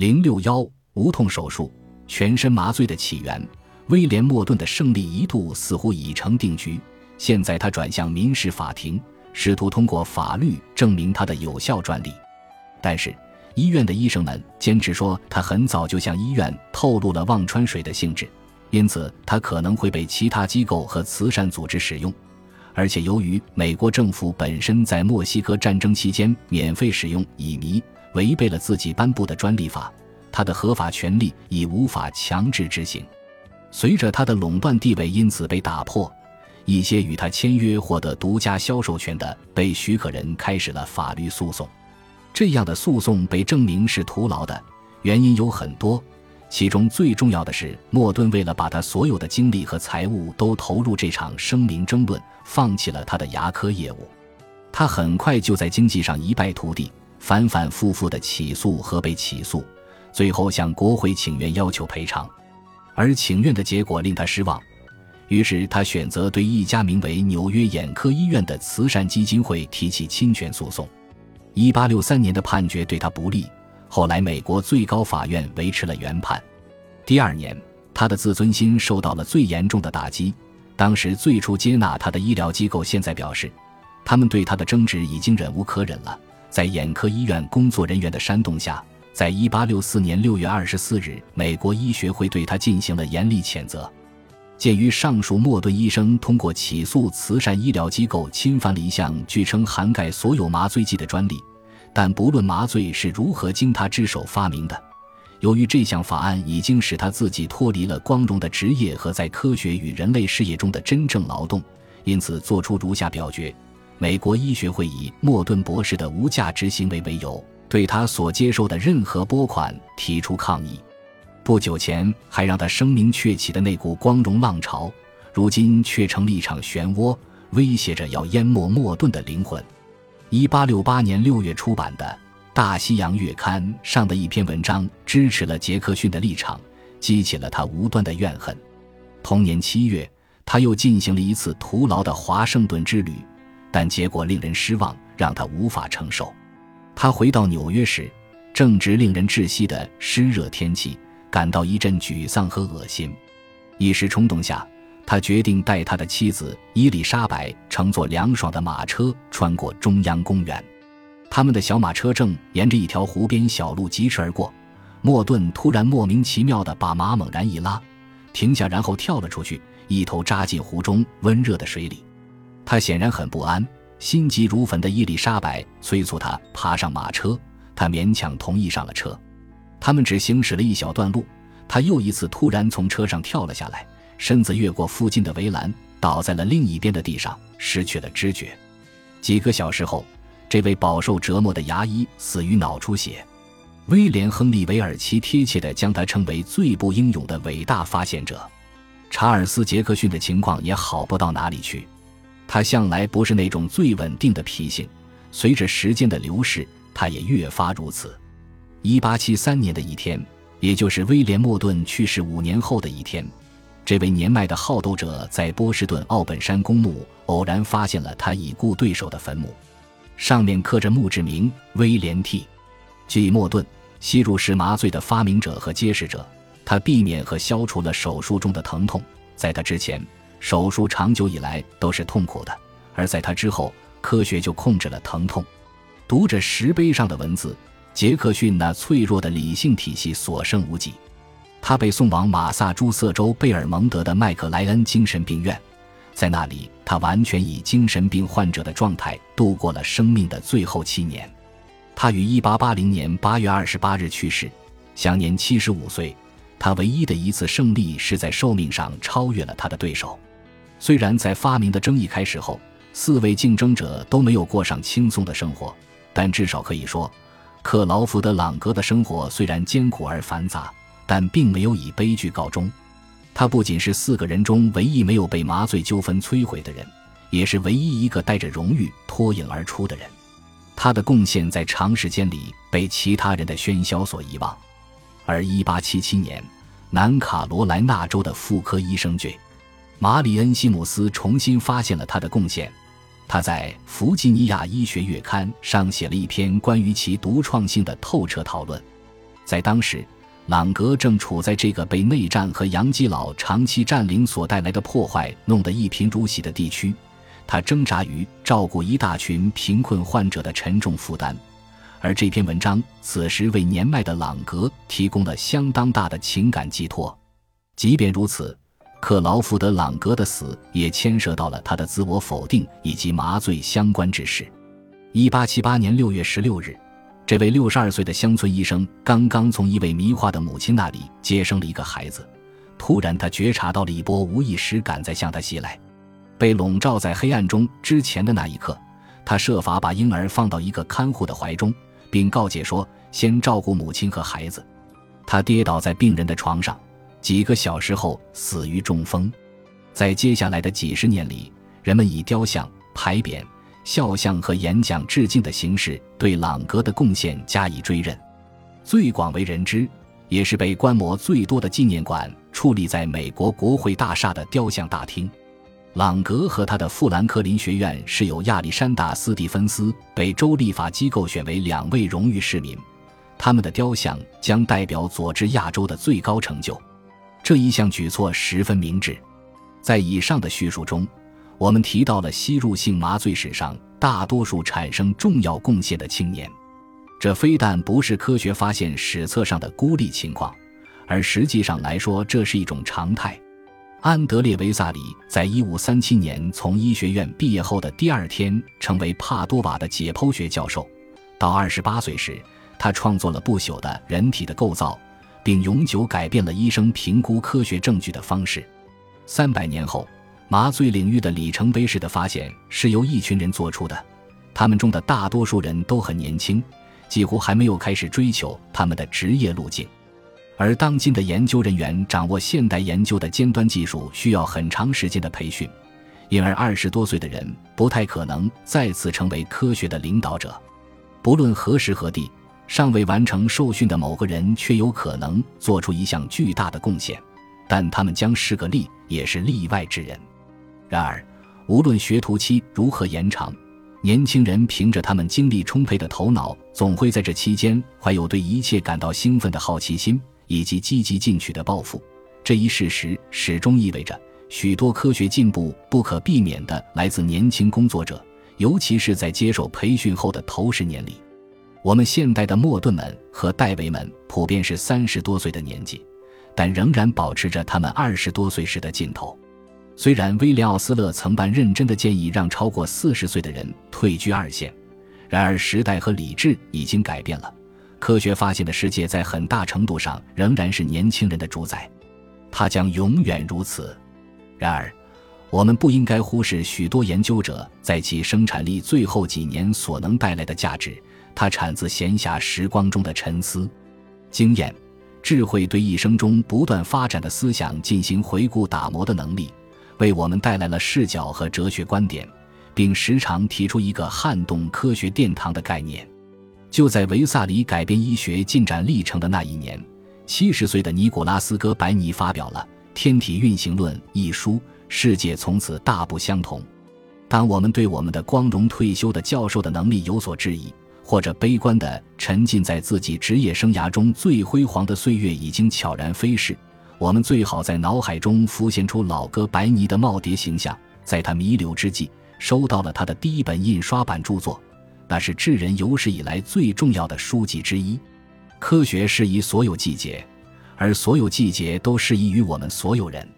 零六幺无痛手术，全身麻醉的起源。威廉·莫顿的胜利一度似乎已成定局。现在他转向民事法庭，试图通过法律证明他的有效专利。但是，医院的医生们坚持说，他很早就向医院透露了忘川水的性质，因此他可能会被其他机构和慈善组织使用。而且，由于美国政府本身在墨西哥战争期间免费使用乙醚，违背了自己颁布的专利法，他的合法权利已无法强制执行。随着他的垄断地位因此被打破，一些与他签约获得独家销售权的被许可人开始了法律诉讼。这样的诉讼被证明是徒劳的，原因有很多，其中最重要的是莫顿为了把他所有的精力和财物都投入这场声明争论，放弃了他的牙科业务。他很快就在经济上一败涂地。反反复复的起诉和被起诉，最后向国会请愿要求赔偿，而请愿的结果令他失望，于是他选择对一家名为纽约眼科医院的慈善基金会提起侵权诉讼。一八六三年的判决对他不利，后来美国最高法院维持了原判。第二年，他的自尊心受到了最严重的打击。当时最初接纳他的医疗机构现在表示，他们对他的争执已经忍无可忍了。在眼科医院工作人员的煽动下，在一八六四年六月二十四日，美国医学会对他进行了严厉谴责。鉴于上述莫顿医生通过起诉慈善医疗机构侵犯了一项据称涵盖所有麻醉剂的专利，但不论麻醉是如何经他之手发明的，由于这项法案已经使他自己脱离了光荣的职业和在科学与人类事业中的真正劳动，因此作出如下表决。美国医学会以莫顿博士的无价值行为为由，对他所接受的任何拨款提出抗议。不久前还让他声名鹊起的那股光荣浪潮，如今却成了一场漩涡，威胁着要淹没莫顿的灵魂。一八六八年六月出版的《大西洋月刊》上的一篇文章支持了杰克逊的立场，激起了他无端的怨恨。同年七月，他又进行了一次徒劳的华盛顿之旅。但结果令人失望，让他无法承受。他回到纽约时，正值令人窒息的湿热天气，感到一阵沮丧和恶心。一时冲动下，他决定带他的妻子伊丽莎白乘坐凉爽的马车穿过中央公园。他们的小马车正沿着一条湖边小路疾驰而过。莫顿突然莫名其妙地把马猛然一拉，停下，然后跳了出去，一头扎进湖中温热的水里。他显然很不安，心急如焚的伊丽莎白催促他爬上马车，他勉强同意上了车。他们只行驶了一小段路，他又一次突然从车上跳了下来，身子越过附近的围栏，倒在了另一边的地上，失去了知觉。几个小时后，这位饱受折磨的牙医死于脑出血。威廉·亨利·韦尔奇贴切地将他称为最不英勇的伟大发现者。查尔斯·杰克逊的情况也好不到哪里去。他向来不是那种最稳定的脾性，随着时间的流逝，他也越发如此。一八七三年的一天，也就是威廉·莫顿去世五年后的一天，这位年迈的好斗者在波士顿奥本山公墓偶然发现了他已故对手的坟墓，上面刻着墓志铭“威廉 ·T· 即莫顿，吸入式麻醉的发明者和揭示者。他避免和消除了手术中的疼痛，在他之前。手术长久以来都是痛苦的，而在他之后，科学就控制了疼痛。读着石碑上的文字，杰克逊那脆弱的理性体系所剩无几。他被送往马萨诸塞州贝尔蒙德的麦克莱恩精神病院，在那里，他完全以精神病患者的状态度过了生命的最后七年。他于1880年8月28日去世，享年75岁。他唯一的一次胜利是在寿命上超越了他的对手。虽然在发明的争议开始后，四位竞争者都没有过上轻松的生活，但至少可以说，克劳福德·朗格的生活虽然艰苦而繁杂，但并没有以悲剧告终。他不仅是四个人中唯一没有被麻醉纠纷摧毁的人，也是唯一一个带着荣誉脱颖而出的人。他的贡献在长时间里被其他人的喧嚣所遗忘。而1877年，南卡罗来纳州的妇科医生 J. 马里恩·西姆斯重新发现了他的贡献，他在《弗吉尼亚医学月刊》上写了一篇关于其独创性的透彻讨论。在当时，朗格正处在这个被内战和洋基佬长期占领所带来的破坏弄得一贫如洗的地区，他挣扎于照顾一大群贫困患者的沉重负担。而这篇文章此时为年迈的朗格提供了相当大的情感寄托。即便如此，克劳福德·朗格的死也牵涉到了他的自我否定以及麻醉相关之事。一八七八年六月十六日，这位六十二岁的乡村医生刚刚从一位迷化的母亲那里接生了一个孩子，突然他觉察到了一波无意识感在向他袭来。被笼罩在黑暗中之前的那一刻，他设法把婴儿放到一个看护的怀中。并告诫说：“先照顾母亲和孩子。”他跌倒在病人的床上，几个小时后死于中风。在接下来的几十年里，人们以雕像、牌匾、肖像和演讲致敬的形式对朗格的贡献加以追认。最广为人知，也是被观摩最多的纪念馆，矗立在美国国会大厦的雕像大厅。朗格和他的富兰克林学院是由亚历山大·斯蒂芬斯被州立法机构选为两位荣誉市民，他们的雕像将代表佐治亚州的最高成就。这一项举措十分明智。在以上的叙述中，我们提到了吸入性麻醉史上大多数产生重要贡献的青年。这非但不是科学发现史册上的孤立情况，而实际上来说，这是一种常态。安德烈·维萨里在一五三七年从医学院毕业后的第二天，成为帕多瓦的解剖学教授。到二十八岁时，他创作了不朽的《人体的构造》，并永久改变了医生评估科学证据的方式。三百年后，麻醉领域的里程碑式的发现是由一群人做出的，他们中的大多数人都很年轻，几乎还没有开始追求他们的职业路径。而当今的研究人员掌握现代研究的尖端技术需要很长时间的培训，因而二十多岁的人不太可能再次成为科学的领导者。不论何时何地，尚未完成受训的某个人却有可能做出一项巨大的贡献，但他们将是个例，也是例外之人。然而，无论学徒期如何延长，年轻人凭着他们精力充沛的头脑，总会在这期间怀有对一切感到兴奋的好奇心。以及积极进取的抱负，这一事实始终意味着许多科学进步不可避免地来自年轻工作者，尤其是在接受培训后的头十年里。我们现代的莫顿们和戴维们普遍是三十多岁的年纪，但仍然保持着他们二十多岁时的劲头。虽然威廉·奥斯勒曾办认真的建议让超过四十岁的人退居二线，然而时代和理智已经改变了。科学发现的世界在很大程度上仍然是年轻人的主宰，它将永远如此。然而，我们不应该忽视许多研究者在其生产力最后几年所能带来的价值。它产自闲暇时光中的沉思、经验、智慧，对一生中不断发展的思想进行回顾打磨的能力，为我们带来了视角和哲学观点，并时常提出一个撼动科学殿堂的概念。就在维萨里改变医学进展历程的那一年，七十岁的尼古拉斯·哥白尼发表了《天体运行论》一书，世界从此大不相同。当我们对我们的光荣退休的教授的能力有所质疑，或者悲观地沉浸在自己职业生涯中最辉煌的岁月已经悄然飞逝，我们最好在脑海中浮现出老哥白尼的耄耋形象。在他弥留之际，收到了他的第一本印刷版著作。那是智人有史以来最重要的书籍之一。科学适宜所有季节，而所有季节都适宜于我们所有人。